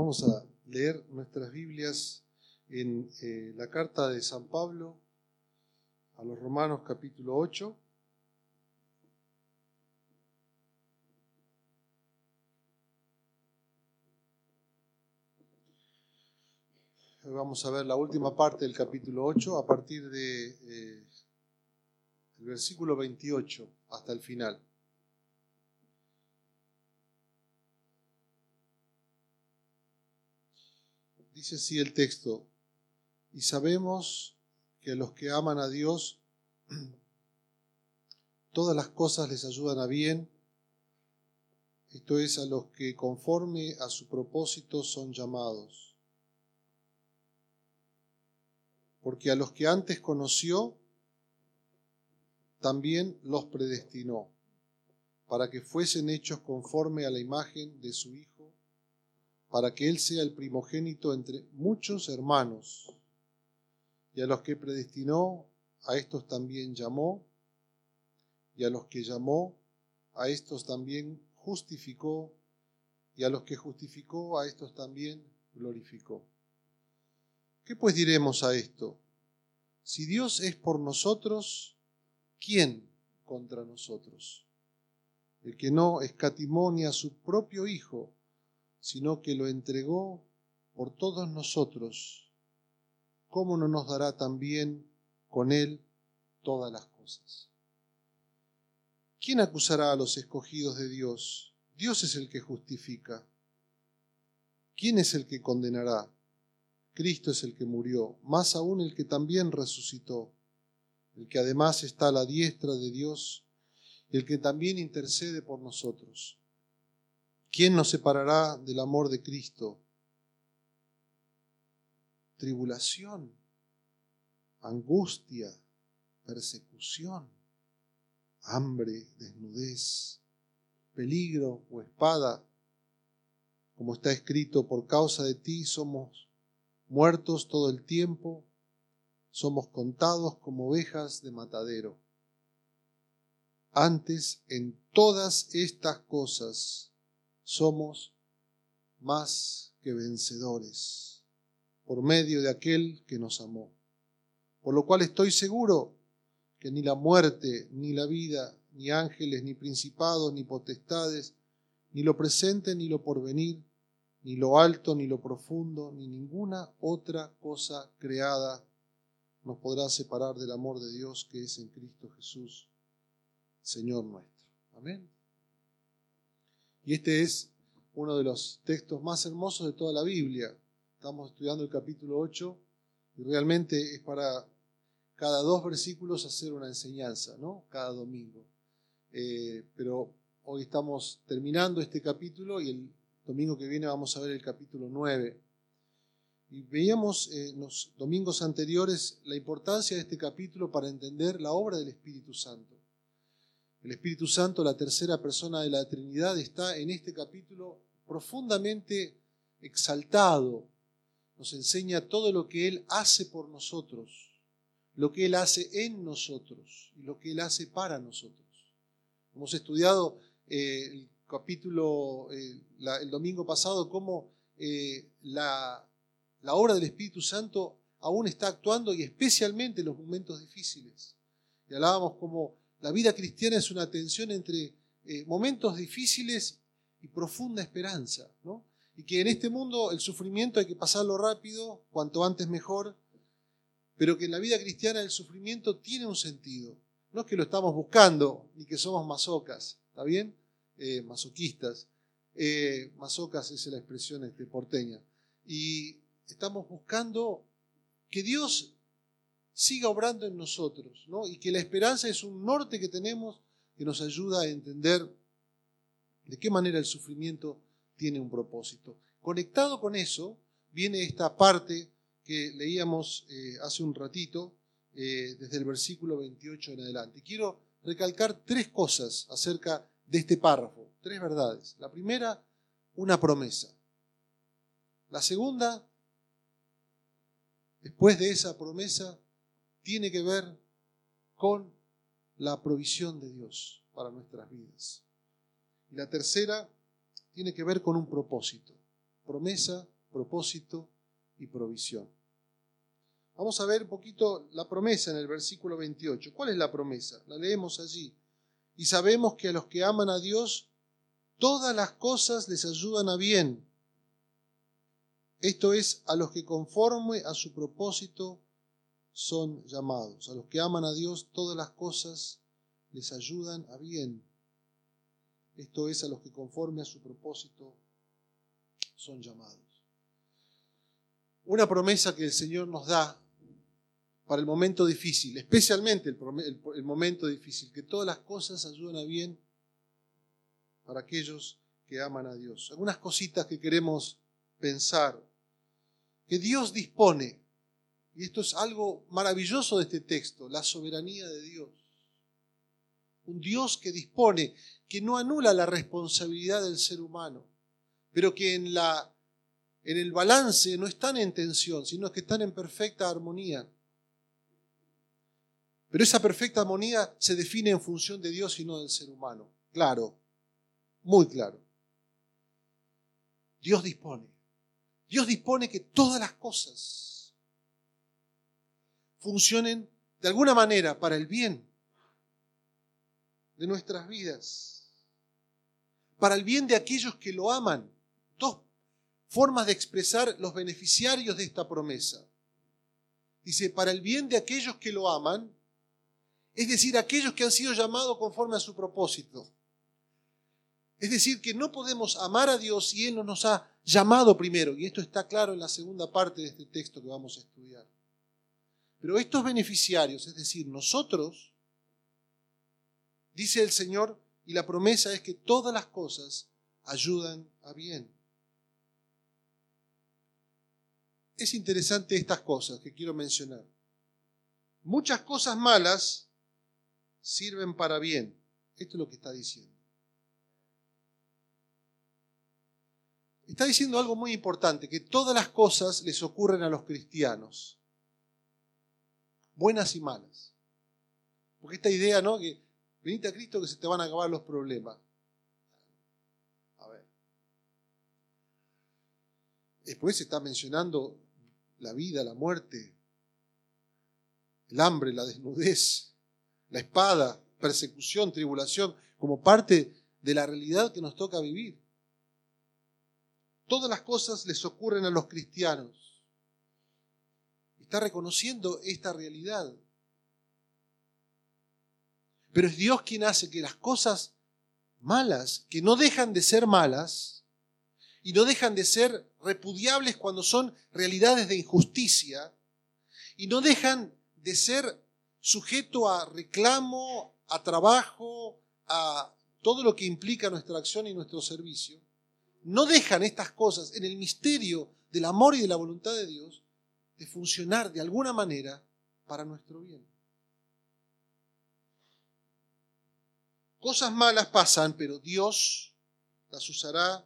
Vamos a leer nuestras Biblias en eh, la carta de San Pablo a los Romanos capítulo 8. Hoy vamos a ver la última parte del capítulo 8 a partir de eh, versículo 28 hasta el final. Dice así el texto, y sabemos que a los que aman a Dios, todas las cosas les ayudan a bien, esto es, a los que conforme a su propósito son llamados. Porque a los que antes conoció, también los predestinó, para que fuesen hechos conforme a la imagen de su Hijo para que Él sea el primogénito entre muchos hermanos. Y a los que predestinó, a estos también llamó, y a los que llamó, a estos también justificó, y a los que justificó, a estos también glorificó. ¿Qué pues diremos a esto? Si Dios es por nosotros, ¿quién contra nosotros? El que no escatimonia a su propio Hijo, sino que lo entregó por todos nosotros, ¿cómo no nos dará también con Él todas las cosas? ¿Quién acusará a los escogidos de Dios? Dios es el que justifica. ¿Quién es el que condenará? Cristo es el que murió, más aún el que también resucitó, el que además está a la diestra de Dios, el que también intercede por nosotros. ¿Quién nos separará del amor de Cristo? Tribulación, angustia, persecución, hambre, desnudez, peligro o espada. Como está escrito, por causa de ti somos muertos todo el tiempo, somos contados como ovejas de matadero. Antes, en todas estas cosas, somos más que vencedores por medio de aquel que nos amó. Por lo cual estoy seguro que ni la muerte, ni la vida, ni ángeles, ni principados, ni potestades, ni lo presente, ni lo porvenir, ni lo alto, ni lo profundo, ni ninguna otra cosa creada nos podrá separar del amor de Dios que es en Cristo Jesús, Señor nuestro. Amén. Y este es uno de los textos más hermosos de toda la Biblia. Estamos estudiando el capítulo 8 y realmente es para cada dos versículos hacer una enseñanza, ¿no? Cada domingo. Eh, pero hoy estamos terminando este capítulo y el domingo que viene vamos a ver el capítulo 9. Y veíamos en los domingos anteriores la importancia de este capítulo para entender la obra del Espíritu Santo. El Espíritu Santo, la tercera persona de la Trinidad, está en este capítulo profundamente exaltado. Nos enseña todo lo que Él hace por nosotros, lo que Él hace en nosotros y lo que Él hace para nosotros. Hemos estudiado eh, el capítulo eh, el domingo pasado cómo eh, la, la obra del Espíritu Santo aún está actuando y especialmente en los momentos difíciles. Y hablábamos como la vida cristiana es una tensión entre eh, momentos difíciles y profunda esperanza, ¿no? Y que en este mundo el sufrimiento hay que pasarlo rápido, cuanto antes mejor, pero que en la vida cristiana el sufrimiento tiene un sentido. No es que lo estamos buscando, ni que somos masocas, ¿está bien? Eh, masoquistas. Eh, masocas es la expresión este, porteña. Y estamos buscando que Dios siga obrando en nosotros, ¿no? Y que la esperanza es un norte que tenemos que nos ayuda a entender de qué manera el sufrimiento tiene un propósito. Conectado con eso viene esta parte que leíamos eh, hace un ratito, eh, desde el versículo 28 en adelante. Quiero recalcar tres cosas acerca de este párrafo, tres verdades. La primera, una promesa. La segunda, después de esa promesa, tiene que ver con la provisión de Dios para nuestras vidas. Y la tercera tiene que ver con un propósito. promesa, propósito y provisión. Vamos a ver un poquito la promesa en el versículo 28. ¿Cuál es la promesa? La leemos allí. Y sabemos que a los que aman a Dios, todas las cosas les ayudan a bien. Esto es, a los que conforme a su propósito son llamados. A los que aman a Dios, todas las cosas les ayudan a bien. Esto es, a los que conforme a su propósito son llamados. Una promesa que el Señor nos da para el momento difícil, especialmente el, momento difícil, que todas las cosas ayudan a bien para aquellos que aman a Dios. Algunas cositas que queremos pensar, que Dios dispone, y esto es algo maravilloso de este texto, la soberanía de Dios. Un Dios que dispone, que no anula la responsabilidad del ser humano, pero que en, la, en el balance no están en tensión, sino que están en perfecta armonía pero esa perfecta armonía se define en función de Dios y no del ser humano. Claro, muy claro. Dios dispone. Dios dispone que todas las cosas funcionen de alguna manera para el bien de nuestras vidas, para el bien de aquellos que lo aman. Dos formas de expresar los beneficiarios de esta promesa. Dice, para el bien de aquellos que lo aman es decir, aquellos que han sido llamados conforme a su propósito. Es decir, que no podemos amar a Dios si Él no nos ha llamado primero, y esto está claro en la segunda parte de este texto que vamos a estudiar. Pero estos beneficiarios, es decir, nosotros, dice el Señor, y la promesa es que todas las cosas ayudan a bien. Es interesante estas cosas que quiero mencionar. Muchas cosas malas sirven para bien. Esto es lo que está diciendo. Está diciendo algo muy importante, que todas las cosas les ocurren a los cristianos, buenas y malas. Porque esta idea, ¿no? Que venite a Cristo que se te van a acabar los problemas. A ver. Después se está mencionando la vida, la muerte, el hambre, la desnudez, la espada, persecución, tribulación, como parte de la realidad que nos toca vivir. Todas las cosas les ocurren a los cristianos. Está reconociendo esta realidad. Pero es Dios quien hace que las cosas malas, que no dejan de ser malas y no dejan de ser repudiables cuando son realidades de injusticia y no dejan de ser sujeto a reclamo, a trabajo, a todo lo que implica nuestra acción y nuestro servicio, no dejan estas cosas en el misterio del amor y de la voluntad de Dios de funcionar de alguna manera para nuestro bien. Cosas malas pasan, pero Dios las usará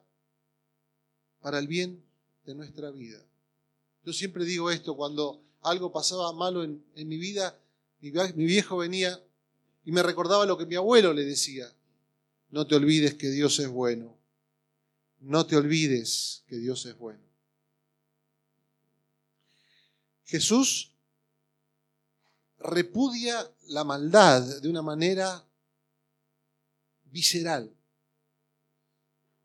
para el bien de nuestra vida. Yo siempre digo esto, cuando algo pasaba malo en, mi vida, mi viejo venía y me recordaba lo que mi abuelo le decía. No te olvides que Dios es bueno. No te olvides que Dios es bueno. Jesús repudia la maldad de una manera visceral.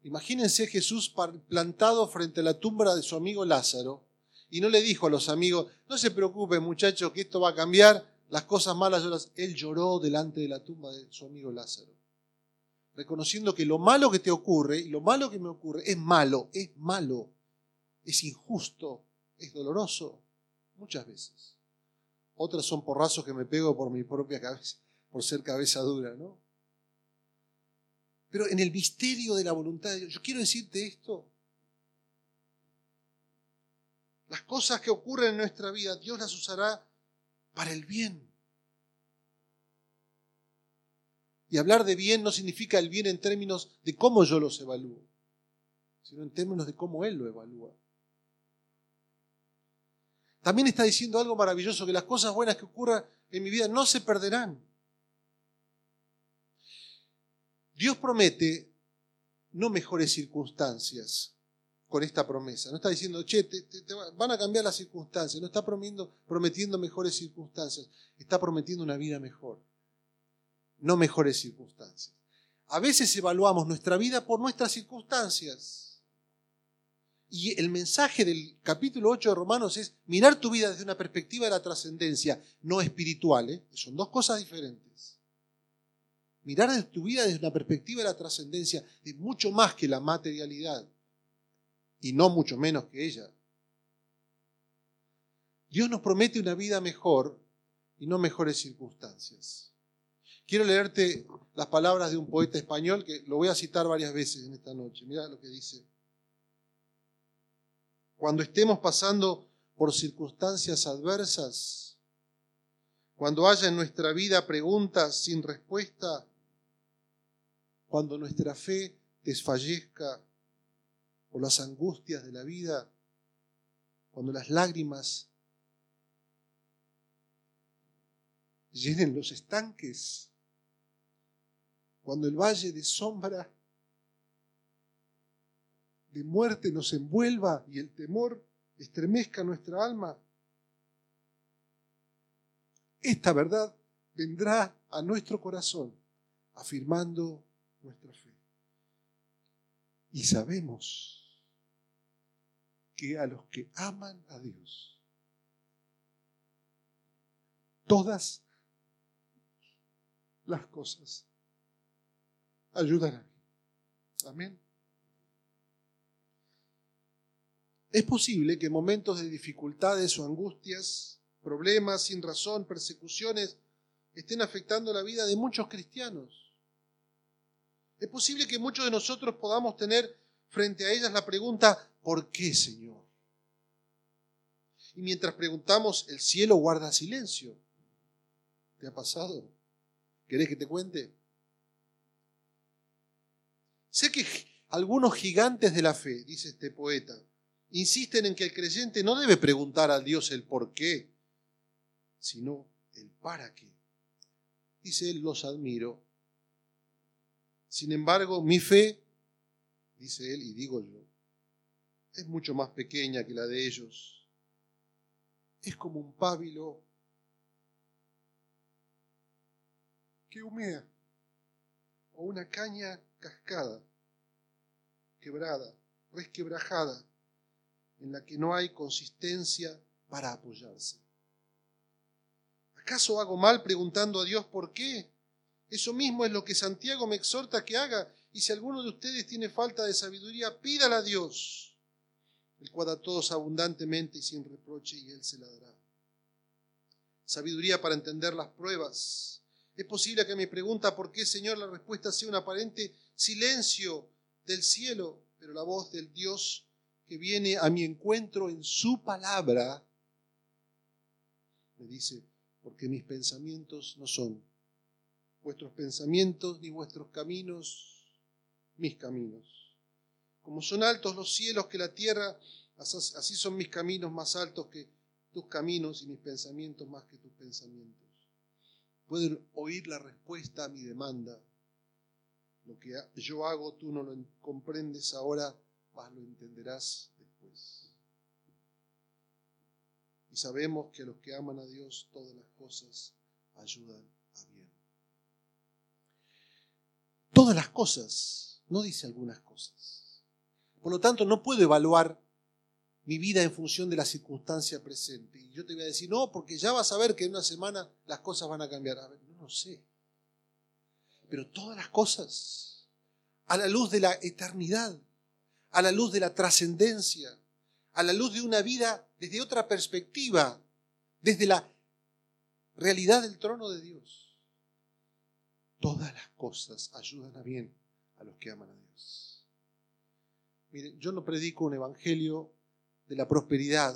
Imagínense Jesús plantado frente a la tumba de su amigo Lázaro y no le dijo a los amigos, no se preocupen muchachos que esto va a cambiar, las cosas malas, las... él lloró delante de la tumba de su amigo Lázaro, reconociendo que lo malo que te ocurre y lo malo que me ocurre es malo, es malo, es injusto, es doloroso, muchas veces. Otras son porrazos que me pego por mi propia cabeza, por ser cabeza dura, ¿no? Pero en el misterio de la voluntad de Dios, yo quiero decirte esto. Las cosas que ocurren en nuestra vida, Dios las usará para el bien. Y hablar de bien no significa el bien en términos de cómo yo los evalúo, sino en términos de cómo Él lo evalúa. También está diciendo algo maravilloso, que las cosas buenas que ocurran en mi vida no se perderán. Dios promete no mejores circunstancias, con esta promesa. No está diciendo, che, te, van a cambiar las circunstancias. No está prometiendo, prometiendo mejores circunstancias. Está prometiendo una vida mejor. No mejores circunstancias. A veces evaluamos nuestra vida por nuestras circunstancias. Y el mensaje del capítulo 8 de Romanos es mirar tu vida desde una perspectiva de la trascendencia, no espiritual. ¿eh? Son dos cosas diferentes. Mirar tu vida desde una perspectiva de la trascendencia es mucho más que la materialidad y no mucho menos que ella. Dios nos promete una vida mejor y no mejores circunstancias. Quiero leerte las palabras de un poeta español que lo voy a citar varias veces en esta noche. Mira lo que dice. Cuando estemos pasando por circunstancias adversas, cuando haya en nuestra vida preguntas sin respuesta, cuando nuestra fe desfallezca, o las angustias de la vida, cuando las lágrimas llenen los estanques, cuando el valle de sombra de muerte nos envuelva y el temor estremezca nuestra alma, esta verdad vendrá a nuestro corazón afirmando nuestra fe. Y sabemos que a los que aman a Dios, todas las cosas ayudarán. Amén. Es posible que en momentos de dificultades o angustias, problemas sin razón, persecuciones, estén afectando la vida de muchos cristianos. Es posible que muchos de nosotros podamos tener frente a ellas la pregunta, ¿por qué, Señor? Y mientras preguntamos, el cielo guarda silencio. ¿Te ha pasado? ¿Querés que te cuente? Sé que algunos gigantes de la fe, dice este poeta, insisten en que el creyente no debe preguntar a Dios el por qué, sino el para qué. Dice él, los admiro sin embargo, mi fe, dice él, y digo yo, es mucho más pequeña que la de ellos. Es como un pábilo que humea o una caña cascada, quebrada, resquebrajada, en la que no hay consistencia para apoyarse. ¿Acaso hago mal preguntando a Dios por qué? Eso mismo es lo que Santiago me exhorta que haga. Y si alguno de ustedes tiene falta de sabiduría, pídala a Dios, el cual da todos abundantemente y sin reproche, y Él se la dará. Sabiduría para entender las pruebas. Es posible que me pregunta por qué, Señor, la respuesta sea un aparente silencio del cielo, pero la voz del Dios que viene a mi encuentro en su palabra me dice, porque mis pensamientos no son vuestros pensamientos ni vuestros caminos, mis caminos. Como son altos los cielos que la tierra, así son mis caminos más altos que tus caminos y mis pensamientos más que tus pensamientos. Pueden oír la respuesta a mi demanda. Lo que yo hago tú no lo comprendes ahora, lo entenderás después. Y sabemos que a los que aman a Dios todas las cosas ayudan todas las cosas, no dice algunas cosas. Por lo tanto, no puedo evaluar mi vida en función de la circunstancia presente. Y yo te voy a decir, no, porque ya vas a ver que en una semana las cosas van a cambiar. A ver, no lo sé. Pero todas las cosas, a la luz de la eternidad, a la luz de la trascendencia, a la luz de una vida desde otra perspectiva, desde la realidad del trono de Dios todas las cosas ayudan a bien a los que aman a Dios. Miren, yo no predico un evangelio de la prosperidad.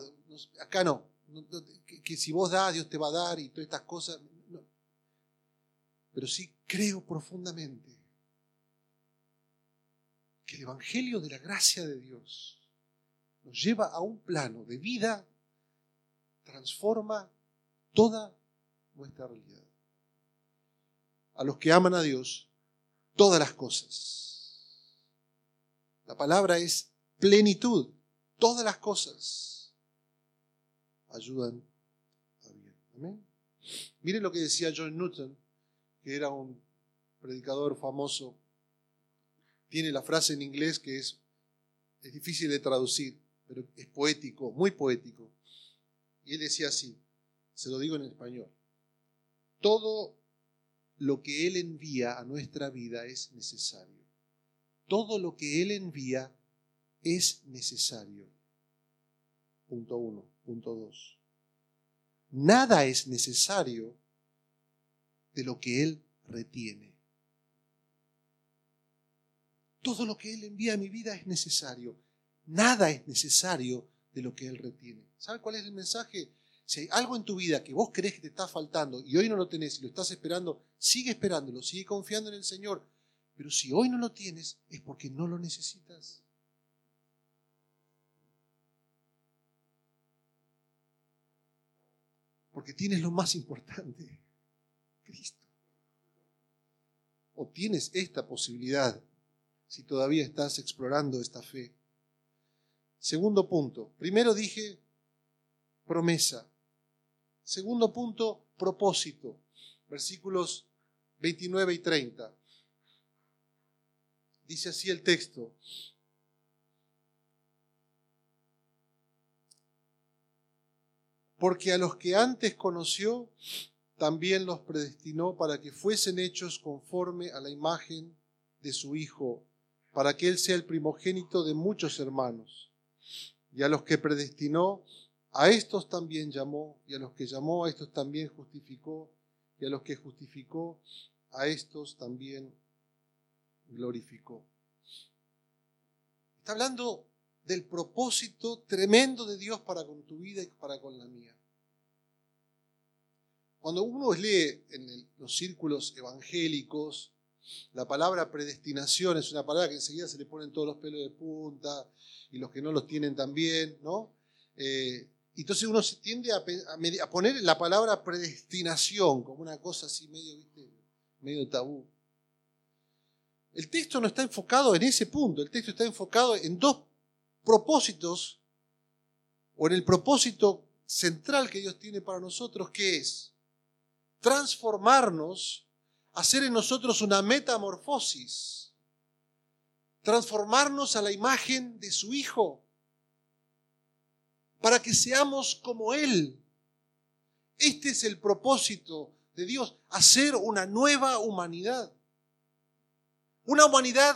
Acá no. Que, si vos das, Dios te va a dar y todas estas cosas. No. Pero sí creo profundamente el evangelio de la gracia de Dios nos lleva a un plano de vida, transforma toda nuestra realidad a los que aman a Dios todas las cosas. La palabra es plenitud. Todas las cosas ayudan a bien. Amén. Miren lo que decía John Newton, que era un predicador famoso. Tiene la frase en inglés que es, es difícil de traducir, pero es poético, muy poético. Y él decía así, se lo digo en español, todo lo que Él envía a nuestra vida es necesario. Todo lo que Él envía es necesario. Punto uno. Punto dos. Nada es necesario de lo que Él retiene. Todo lo que Él envía a mi vida es necesario. Nada es necesario de lo que Él retiene. ¿Sabe cuál es el mensaje? Si hay algo en tu vida que vos crees que te está faltando y hoy no lo tenés y lo estás esperando, sigue esperándolo, sigue confiando en el Señor. Pero si hoy no lo tienes, es porque no lo necesitas. Porque tienes lo más importante, Cristo. O tienes esta posibilidad si todavía estás explorando esta fe. Segundo punto. Primero dije promesa. Segundo punto, propósito. Versículos 29 y 30. Dice así el texto. Porque a los que antes conoció, también los predestinó para que fuesen hechos conforme a la imagen de su Hijo, para que Él sea el primogénito de muchos hermanos. Y a los que predestinó, a estos también llamó, y a los que llamó, a estos también justificó, y a los que justificó, a estos también glorificó. Está hablando del propósito tremendo de Dios para con tu vida y para con la mía. Cuando uno lee en los círculos evangélicos, la palabra predestinación es una palabra que enseguida se le ponen todos los pelos de punta y los que no los tienen también, ¿no? Eh, entonces uno se tiende a, poner la palabra predestinación como una cosa así medio, medio tabú. El texto no está enfocado en ese punto, el texto está enfocado en dos propósitos, o en el propósito central que Dios tiene para nosotros, que es transformarnos, hacer en nosotros una metamorfosis, transformarnos a la imagen de su Hijo para que seamos como Él. Este es el propósito de Dios, hacer una nueva humanidad. Una humanidad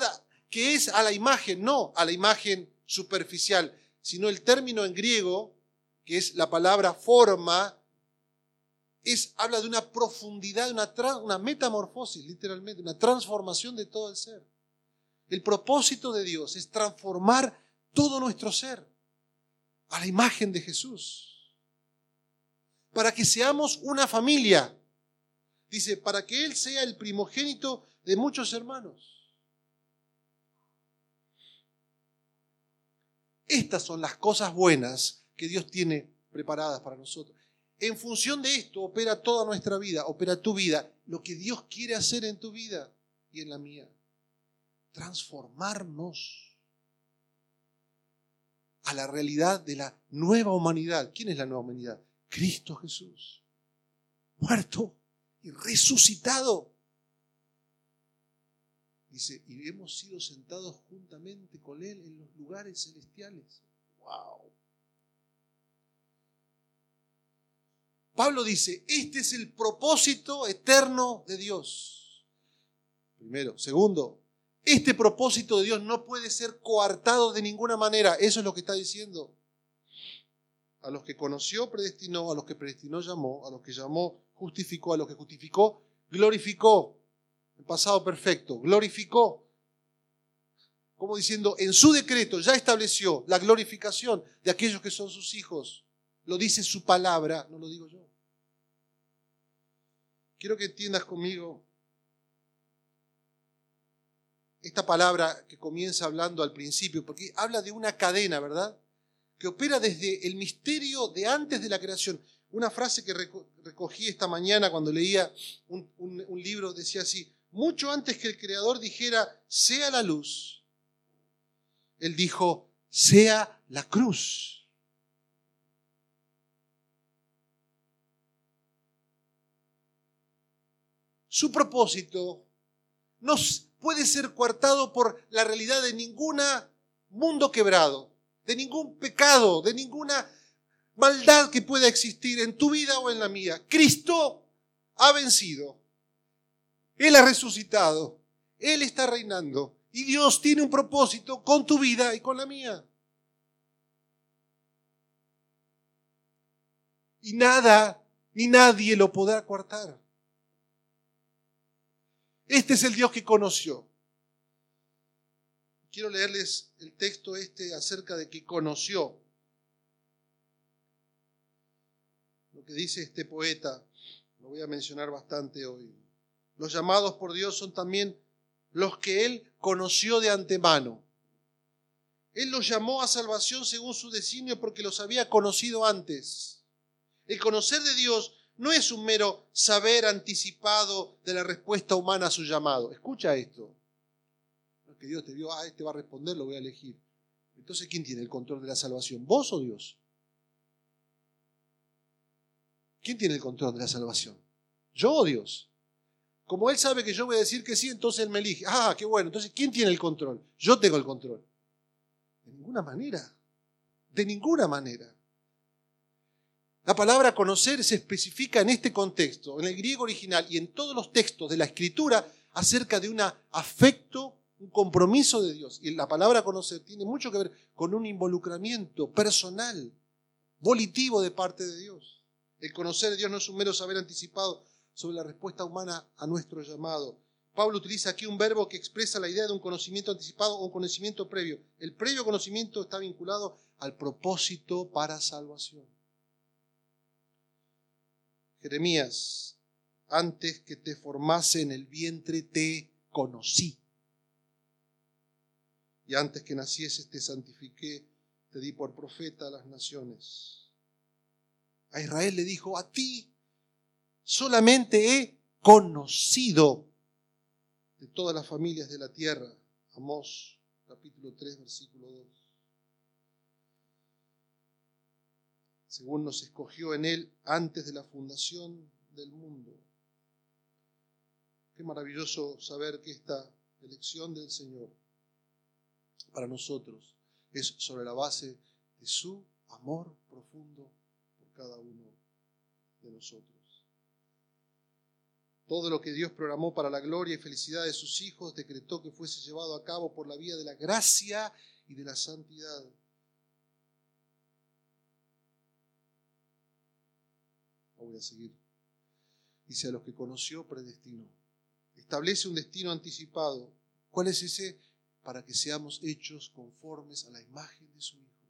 que es a la imagen, no a la imagen superficial, sino el término en griego, que es la palabra forma, es, habla de una profundidad, una, una metamorfosis, literalmente, una transformación de todo el ser. El propósito de Dios es transformar todo nuestro ser a la imagen de Jesús. Para que seamos una familia. Dice, para que Él sea el primogénito de muchos hermanos. Estas son las cosas buenas que Dios tiene preparadas para nosotros. En función de esto opera toda nuestra vida, opera tu vida, lo que Dios quiere hacer en tu vida y en la mía. Transformarnos a la realidad de la nueva humanidad. ¿Quién es la nueva humanidad? Cristo Jesús, muerto y resucitado. Dice, y hemos sido sentados juntamente con Él en los lugares celestiales. ¡Wow! Pablo dice, este es el propósito eterno de Dios. Primero. Segundo, este propósito de Dios no puede ser coartado de ninguna manera. Eso es lo que está diciendo. A los que conoció, predestinó, a los que predestinó, llamó, a los que llamó, justificó, a los que justificó, glorificó. El pasado perfecto, glorificó. Como diciendo, en su decreto ya estableció la glorificación de aquellos que son sus hijos. Lo dice su palabra, no lo digo yo. Quiero que entiendas conmigo esta palabra que comienza hablando al principio, porque habla de una cadena, ¿verdad? Que opera desde el misterio de antes de la creación. Una frase que recogí esta mañana cuando leía un, libro decía así, mucho antes que el Creador dijera, sea la luz, Él dijo, sea la cruz. Su propósito no puede ser coartado por la realidad de ningún mundo quebrado, de ningún pecado, de ninguna maldad que pueda existir en tu vida o en la mía. Cristo ha vencido. Él ha resucitado. Él está reinando. Y Dios tiene un propósito con tu vida y con la mía. Y nada ni nadie lo podrá coartar. Este es el Dios que conoció. Quiero leerles el texto este acerca de que conoció. Lo que dice este poeta, lo voy a mencionar bastante hoy. Los llamados por Dios son también los que Él conoció de antemano. Él los llamó a salvación según su designio porque los había conocido antes. El conocer de Dios no es un mero saber anticipado de la respuesta humana a su llamado. Escucha esto. No es que Dios te vio, ah, este va a responder, lo voy a elegir. Entonces, ¿quién tiene el control de la salvación? ¿Vos o Dios? ¿Quién tiene el control de la salvación? ¿Yo o Dios? Como él sabe que yo voy a decir que sí, entonces él me elige. Ah, qué bueno. Entonces, ¿quién tiene el control? Yo tengo el control. De ninguna manera. De ninguna manera. La palabra conocer se especifica en este contexto, en el griego original y en todos los textos de la escritura, acerca de un afecto, un compromiso de Dios. Y la palabra conocer tiene mucho que ver con un involucramiento personal, volitivo de parte de Dios. El conocer de Dios no es un mero saber anticipado sobre la respuesta humana a nuestro llamado. Pablo utiliza aquí un verbo que expresa la idea de un conocimiento anticipado o un conocimiento previo. El previo conocimiento está vinculado al propósito para salvación. Jeremías, antes que te formase en el vientre te conocí. Y antes que nacieses te santifiqué, te di por profeta a las naciones. A Israel le dijo, a ti solamente he conocido de todas las familias de la tierra. Amós capítulo 3, versículo 2. Según nos escogió en Él antes de la fundación del mundo. Qué maravilloso saber que esta elección del Señor para nosotros es sobre la base de su amor profundo por cada uno de nosotros. Todo lo que Dios programó para la gloria y felicidad de sus hijos decretó que fuese llevado a cabo por la vía de la gracia y de la santidad. Voy a seguir. Dice a los que conoció, predestinó. Establece un destino anticipado. ¿Cuál es ese? Para que seamos hechos conformes a la imagen de su Hijo.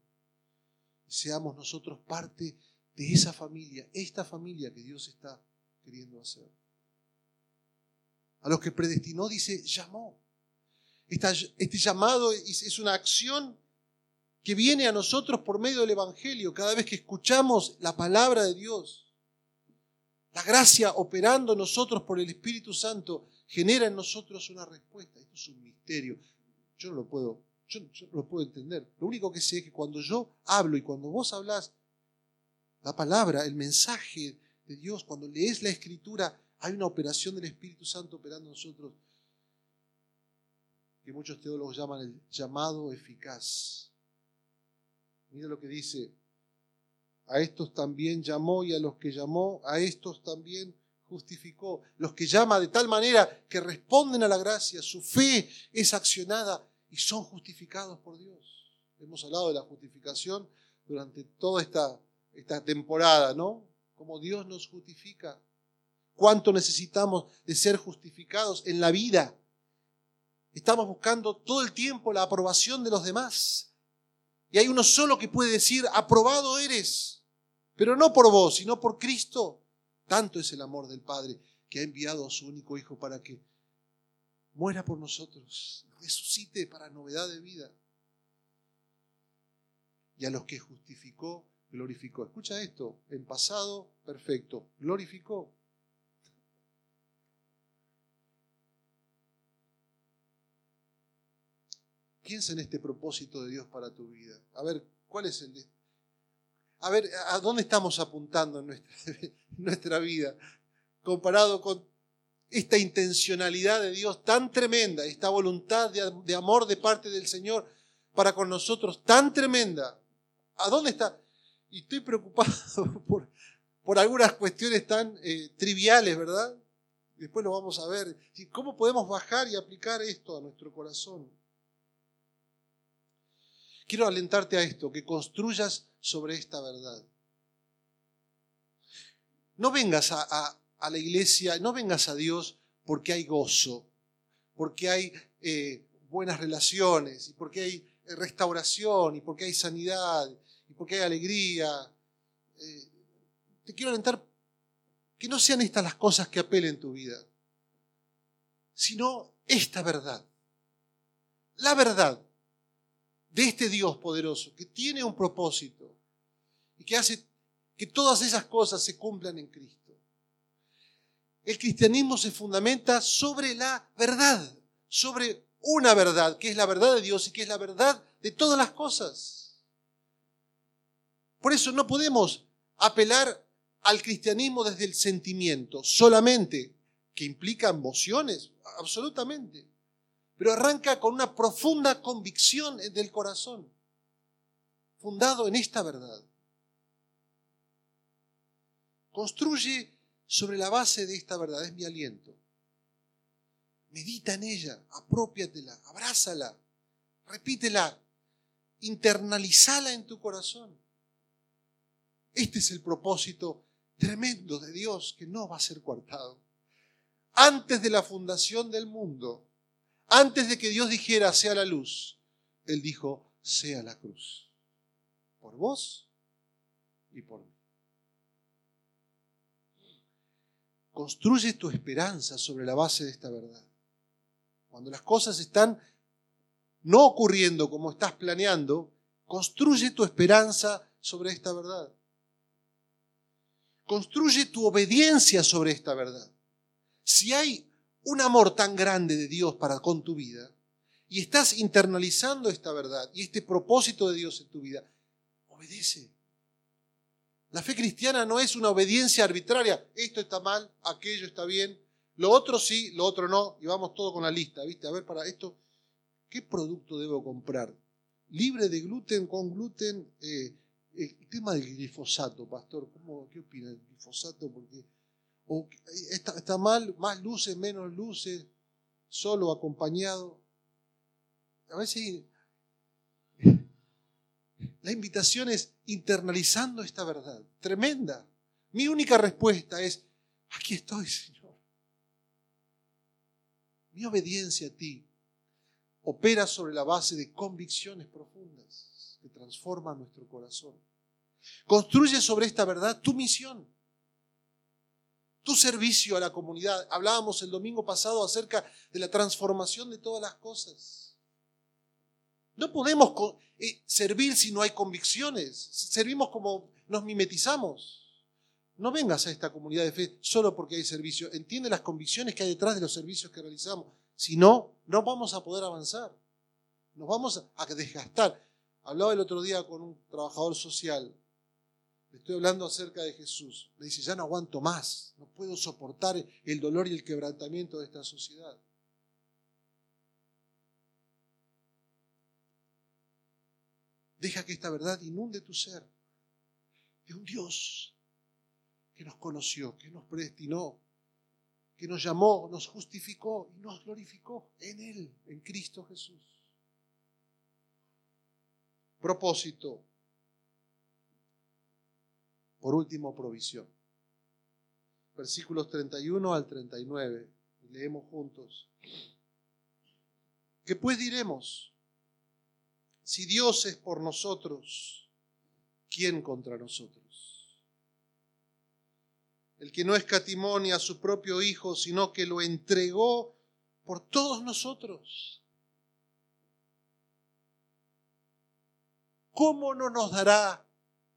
Y seamos nosotros parte de esa familia, esta familia que Dios está queriendo hacer. A los que predestinó, dice, llamó. este llamado es una acción que viene a nosotros por medio del Evangelio, cada vez que escuchamos la palabra de Dios. La gracia operando en nosotros por el Espíritu Santo genera en nosotros una respuesta. Esto es un misterio. Yo no lo puedo, yo, no lo puedo entender. Lo único que sé es que cuando yo hablo y cuando vos hablas la palabra, el mensaje de Dios, cuando lees la escritura, hay una operación del Espíritu Santo operando en nosotros que muchos teólogos llaman el llamado eficaz. Mira lo que dice, a estos también llamó y a los que llamó, a estos también justificó. Los que llama de tal manera que responden a la gracia, su fe es accionada y son justificados por Dios. Hemos hablado de la justificación durante toda esta, esta temporada, ¿no? Como Dios nos justifica cuánto necesitamos de ser justificados en la vida. Estamos buscando todo el tiempo la aprobación de los demás. Y hay uno solo que puede decir, aprobado eres, pero no por vos, sino por Cristo. Tanto es el amor del Padre que ha enviado a su único Hijo para que muera por nosotros, resucite para novedad de vida. Y a los que justificó, glorificó. Escucha esto, en pasado, perfecto, glorificó. Piensa en este propósito de Dios para tu vida. A ver, ¿cuál es el de... A ver, ¿a dónde estamos apuntando en nuestra, vida? Comparado con esta intencionalidad de Dios tan tremenda, esta voluntad de, amor de parte del Señor para con nosotros tan tremenda. ¿A dónde está? Y estoy preocupado por, por algunas cuestiones tan eh, triviales, ¿verdad? Después lo vamos a ver. ¿Cómo podemos bajar y aplicar esto a nuestro corazón? Quiero alentarte a esto, que construyas sobre esta verdad. No vengas a, la iglesia, no vengas a Dios porque hay gozo, porque hay eh, buenas relaciones, y porque hay restauración, y porque hay sanidad, y porque hay alegría. Eh, te quiero alentar que no sean estas las cosas que apelen tu vida, sino esta verdad. La verdad de este Dios poderoso que tiene un propósito y que hace que todas esas cosas se cumplan en Cristo. El cristianismo se fundamenta sobre la verdad, sobre una verdad, que es la verdad de Dios y que es la verdad de todas las cosas. Por eso no podemos apelar al cristianismo desde el sentimiento solamente, que implica emociones, absolutamente, pero arranca con una profunda convicción del corazón, fundado en esta verdad. Construye sobre la base de esta verdad, es mi aliento. Medita en ella, apropiatela, abrázala, repítela, internalizala en tu corazón. Este es el propósito tremendo de Dios que no va a ser coartado. Antes de la fundación del mundo, antes de que Dios dijera sea la luz, Él dijo sea la cruz. Por vos y por mí. Construye tu esperanza sobre la base de esta verdad. Cuando las cosas están no ocurriendo como estás planeando, construye tu esperanza sobre esta verdad. Construye tu obediencia sobre esta verdad. Si hay un amor tan grande de Dios para con tu vida y estás internalizando esta verdad y este propósito de Dios en tu vida, obedece. La fe cristiana no es una obediencia arbitraria. Esto está mal, aquello está bien, lo otro sí, lo otro no, y vamos todo con la lista, ¿viste? A ver, para esto, ¿qué producto debo comprar? Libre de gluten, con gluten, eh, el tema del glifosato, pastor, ¿cómo, ¿qué opina del glifosato? Porque está, está, mal, más luces, menos luces, solo, acompañado. A veces la invitación es internalizando esta verdad, tremenda. Mi única respuesta es, aquí estoy, Señor. Mi obediencia a ti opera sobre la base de convicciones profundas que transforman nuestro corazón. Construye sobre esta verdad tu misión, tu servicio a la comunidad. Hablábamos el domingo pasado acerca de la transformación de todas las cosas. No podemos eh, servir si no hay convicciones. Servimos como nos mimetizamos. No vengas a esta comunidad de fe solo porque hay servicio. Entiende las convicciones que hay detrás de los servicios que realizamos. Si no, no vamos a poder avanzar. Nos vamos a desgastar. Hablaba el otro día con un trabajador social. Le estoy hablando acerca de Jesús. Me dice, ya no aguanto más. No puedo soportar el dolor y el quebrantamiento de esta sociedad. Deja que esta verdad inunde tu ser de un Dios que nos conoció, que nos predestinó, que nos llamó, nos justificó y nos glorificó en Él, en Cristo Jesús. Propósito. Por último, provisión. Versículos 31 al 39. Leemos juntos. ¿Qué pues diremos? Si Dios es por nosotros, ¿quién contra nosotros? El que no escatimó ni a su propio Hijo, sino que lo entregó por todos nosotros. ¿Cómo no nos dará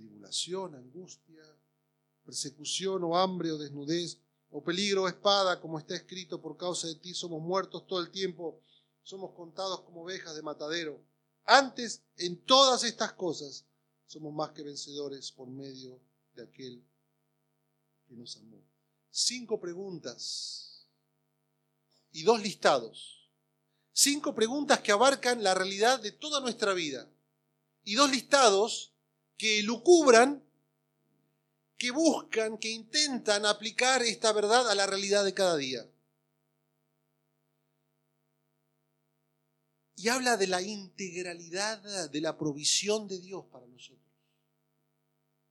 Tribulación, angustia, persecución o hambre o desnudez, o peligro o espada, como está escrito, por causa de ti somos muertos todo el tiempo, somos contados como ovejas de matadero. Antes, en todas estas cosas, somos más que vencedores por medio de aquel que nos amó. Cinco preguntas y dos listados. Cinco preguntas que abarcan la realidad de toda nuestra vida y dos listados que lucubran, que buscan, que intentan aplicar esta verdad a la realidad de cada día. y habla de la integralidad de la provisión de Dios para nosotros.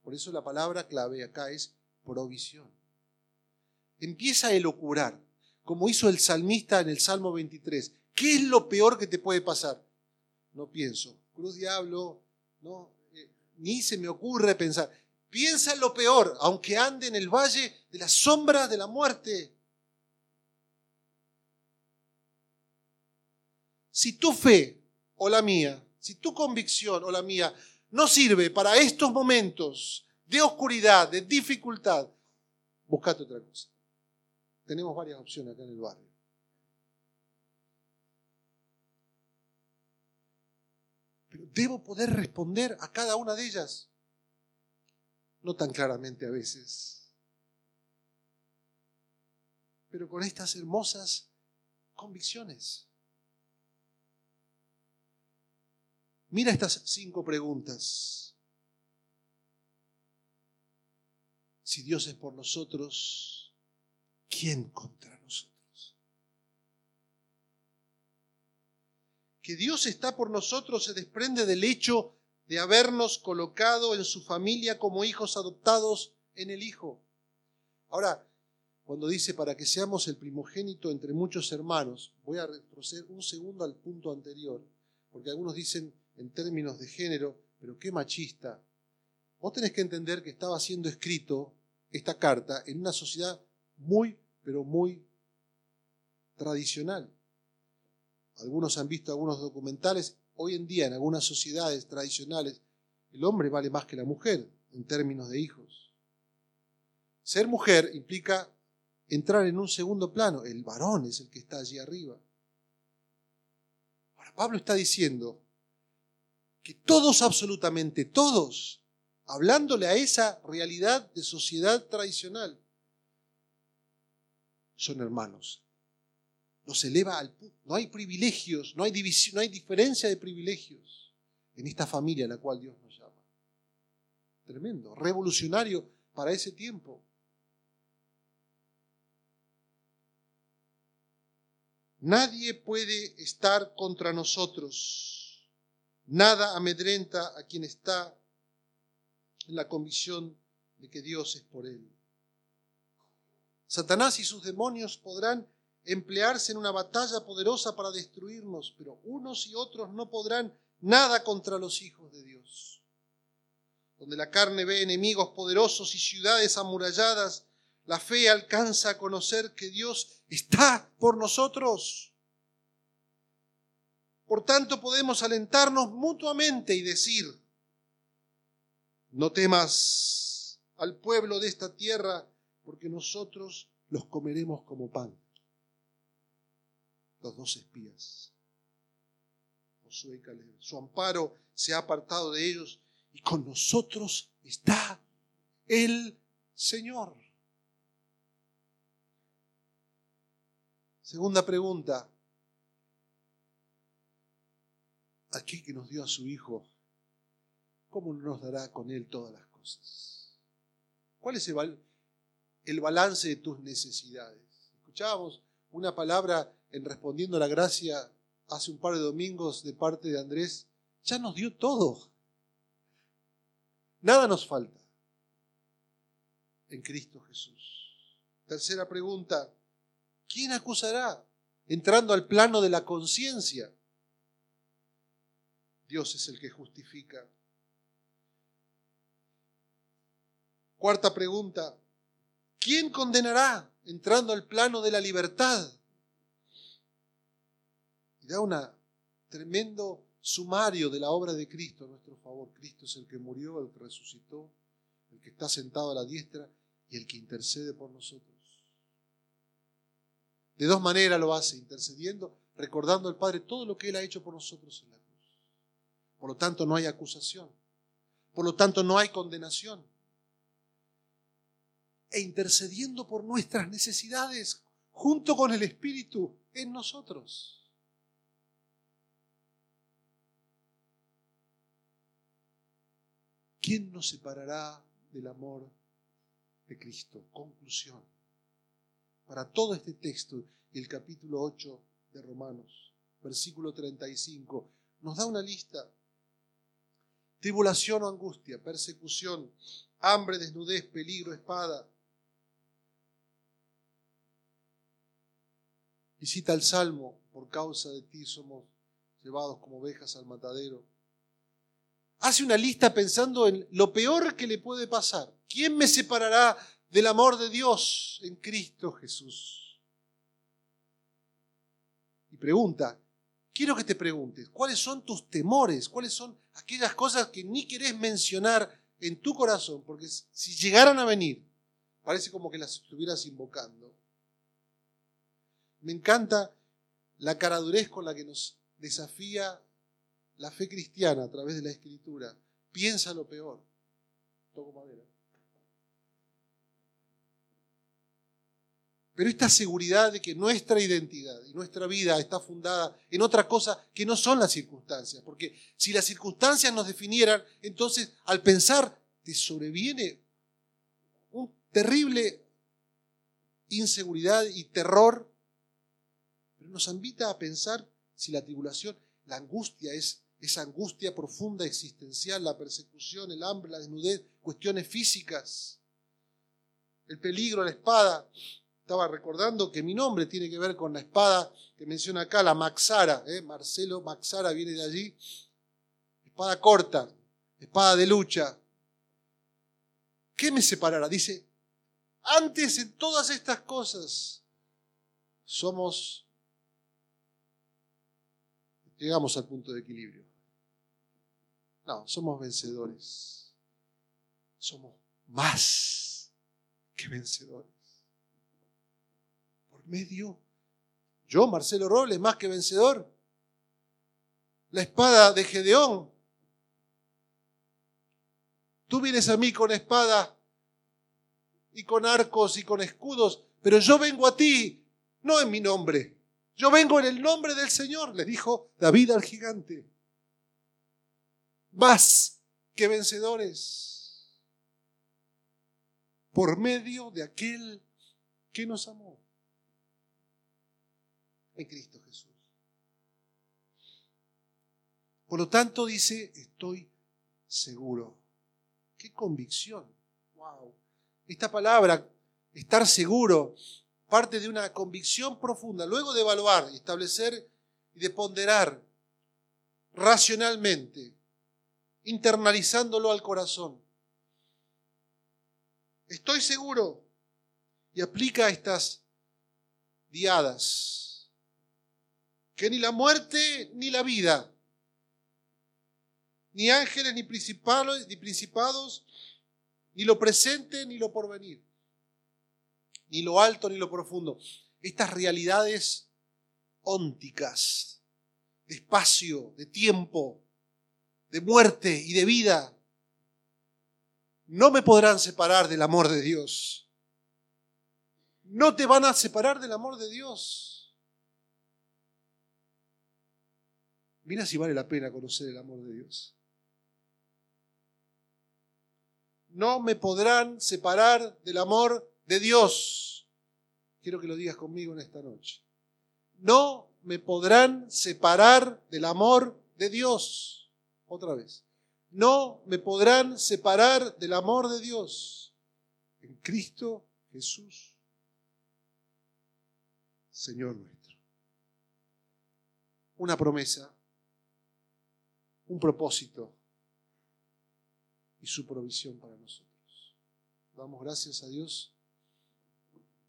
Por eso la palabra clave acá es provisión. Empieza a elocurar, como hizo el salmista en el Salmo 23. ¿Qué es lo peor que te puede pasar? No pienso. Cruz diablo, no, ni se me ocurre pensar. Piensa en lo peor, aunque ande en el valle de las sombras de la muerte. Si tu fe o la mía, si tu convicción o la mía no sirve para estos momentos de oscuridad, de dificultad, buscate otra cosa. Tenemos varias opciones acá en el barrio. Debo poder responder a cada una de ellas. No tan claramente a veces, pero con estas hermosas convicciones. Mira estas cinco preguntas. Si Dios es por nosotros, ¿quién contra Que Dios está por nosotros se desprende del hecho de habernos colocado en su familia como hijos adoptados en el Hijo. Ahora, cuando dice para que seamos el primogénito entre muchos hermanos, voy a retroceder un segundo al punto anterior, porque algunos dicen, en términos de género, pero qué machista. Vos tenés que entender que estaba siendo escrito esta carta en una sociedad muy, pero muy tradicional. Algunos han visto algunos documentales. Hoy en día, en algunas sociedades tradicionales, el hombre vale más que la mujer en términos de hijos. Ser mujer implica entrar en un segundo plano. El varón es el que está allí arriba. Ahora, Pablo está diciendo, que todos, absolutamente todos, hablándole a esa realidad de sociedad tradicional, son hermanos. Nos eleva al punto. No hay privilegios, no hay división, no hay diferencia de privilegios en esta familia a la cual Dios nos llama. Tremendo, revolucionario para ese tiempo. Nadie puede estar contra nosotros Nada amedrenta a quien está en la convicción de que Dios es por él. Satanás y sus demonios podrán emplearse en una batalla poderosa para destruirnos, pero unos y otros no podrán nada contra los hijos de Dios. Donde la carne ve enemigos poderosos y ciudades amuralladas, la fe alcanza a conocer que Dios está por nosotros. Por tanto, podemos alentarnos mutuamente y decir, no temas al pueblo de esta tierra, porque nosotros los comeremos como pan. Los dos espías. Y Caleb. Su amparo se ha apartado de ellos y con nosotros está el Señor. Segunda pregunta, aquel que nos dio a su Hijo, ¿cómo no nos dará con Él todas las cosas? ¿Cuál es el, balance de tus necesidades? Escuchábamos una palabra en respondiendo a la gracia hace un par de domingos de parte de Andrés. Ya nos dio todo. Nada nos falta en Cristo Jesús. Tercera pregunta, ¿quién acusará? Entrando al plano de la conciencia. Dios es el que justifica. Cuarta pregunta, ¿quién condenará entrando al plano de la libertad? Y da un tremendo sumario de la obra de Cristo a nuestro favor. Cristo es el que murió, el que resucitó, el que está sentado a la diestra y el que intercede por nosotros. De dos maneras lo hace, intercediendo, recordando al Padre todo lo que Él ha hecho por nosotros en la cruz. Por lo tanto, no hay acusación. Por lo tanto, no hay condenación. E intercediendo por nuestras necesidades junto con el Espíritu en nosotros. ¿Quién nos separará del amor de Cristo? Conclusión. Para todo este texto y el capítulo 8 de Romanos, versículo 35, nos da una lista. Tribulación o angustia, persecución, hambre, desnudez, peligro, espada. Visita el Salmo, por causa de ti somos llevados como ovejas al matadero hace una lista pensando en lo peor que le puede pasar. ¿Quién me separará del amor de Dios en Cristo Jesús? Y pregunta, quiero que te preguntes, ¿cuáles son tus temores? ¿Cuáles son aquellas cosas que ni querés mencionar en tu corazón? Porque si llegaran a venir, parece como que las estuvieras invocando. Me encanta la caradurez con la que nos desafía la fe cristiana a través de la escritura piensa lo peor. Toco madera. Pero esta seguridad de que nuestra identidad y nuestra vida está fundada en otra cosa que no son las circunstancias. Porque si las circunstancias nos definieran, entonces al pensar te sobreviene un terrible inseguridad y terror. Pero nos invita a pensar si la tribulación, la angustia es esa angustia profunda existencial, la persecución, el hambre, la desnudez, cuestiones físicas, el peligro, la espada. Estaba recordando que mi nombre tiene que ver con la espada que menciona acá, la Maxara. ¿eh? Marcelo Maxara viene de allí. Espada corta, espada de lucha. ¿Qué me separará? Dice, antes en todas estas cosas somos, llegamos al punto de equilibrio. No, somos vencedores. Somos más que vencedores. Por medio, yo, Marcelo Robles, más que vencedor. La espada de Gedeón. Tú vienes a mí con espada y con arcos y con escudos, pero yo vengo a ti, no en mi nombre. Yo vengo en el nombre del Señor, le dijo David al gigante más que vencedores por medio de aquel que nos amó en Cristo Jesús. Por lo tanto dice, estoy seguro. Qué convicción. Wow. Esta palabra, estar seguro, parte de una convicción profunda. Luego de evaluar establecer y de ponderar racionalmente internalizándolo al corazón. Estoy seguro y aplica estas diadas que ni la muerte ni la vida, ni ángeles ni principados, ni principados, ni lo presente ni lo porvenir, ni lo alto ni lo profundo, estas realidades ónticas, de espacio, de tiempo, de muerte y de vida, no me podrán separar del amor de Dios. No te van a separar del amor de Dios. Mira si vale la pena conocer el amor de Dios. No me podrán separar del amor de Dios. Quiero que lo digas conmigo en esta noche. No me podrán separar del amor de Dios. Otra vez. No me podrán separar del amor de Dios en Cristo Jesús, Señor nuestro. Una promesa, un propósito y su provisión para nosotros. Damos gracias a Dios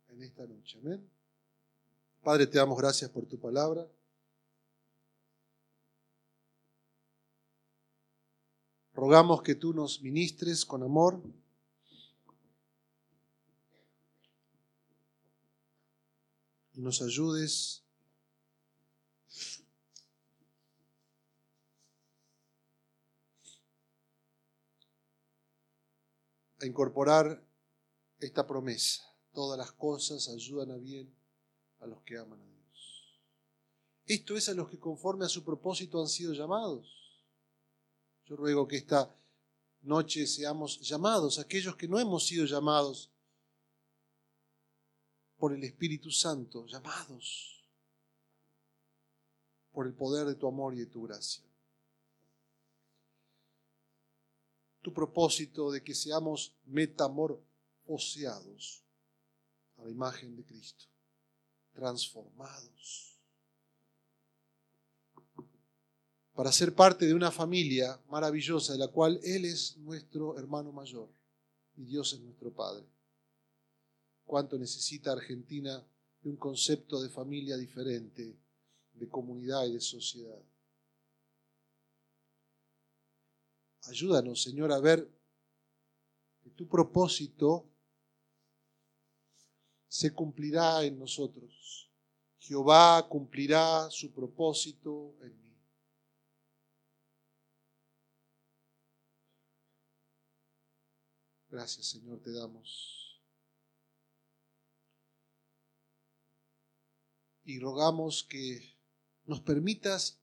en esta noche. Amén. Padre, te damos gracias por tu palabra. Rogamos que tú nos ministres con amor. Y nos ayudes a incorporar esta promesa. Todas las cosas ayudan a bien a los que aman a Dios. Esto es a los que conforme a su propósito han sido llamados. Yo ruego que esta noche seamos llamados, aquellos que no hemos sido llamados por el Espíritu Santo, llamados por el poder de tu amor y de tu gracia. Tu propósito de que seamos metamorfoseados a la imagen de Cristo, transformados para ser parte de una familia maravillosa de la cual Él es nuestro hermano mayor y Dios es nuestro Padre. ¿Cuánto necesita Argentina de un concepto de familia diferente, de comunidad y de sociedad? Ayúdanos, Señor, a ver que tu propósito se cumplirá en nosotros. Jehová cumplirá su propósito en mí. Gracias Señor, te damos. Y rogamos que nos permitas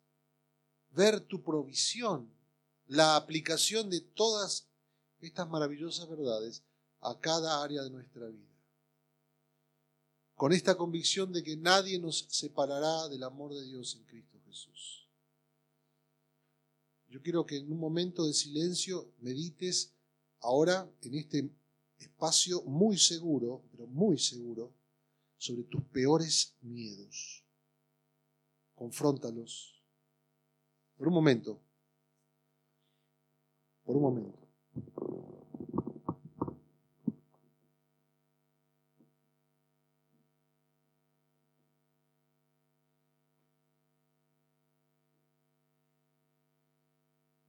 ver tu provisión, la aplicación de todas estas maravillosas verdades a cada área de nuestra vida. Con esta convicción de que nadie nos separará del amor de Dios en Cristo Jesús. Yo quiero que en un momento de silencio medites ahora en este espacio muy seguro, pero muy seguro, sobre tus peores miedos. Confróntalos. Por un momento. Por un momento.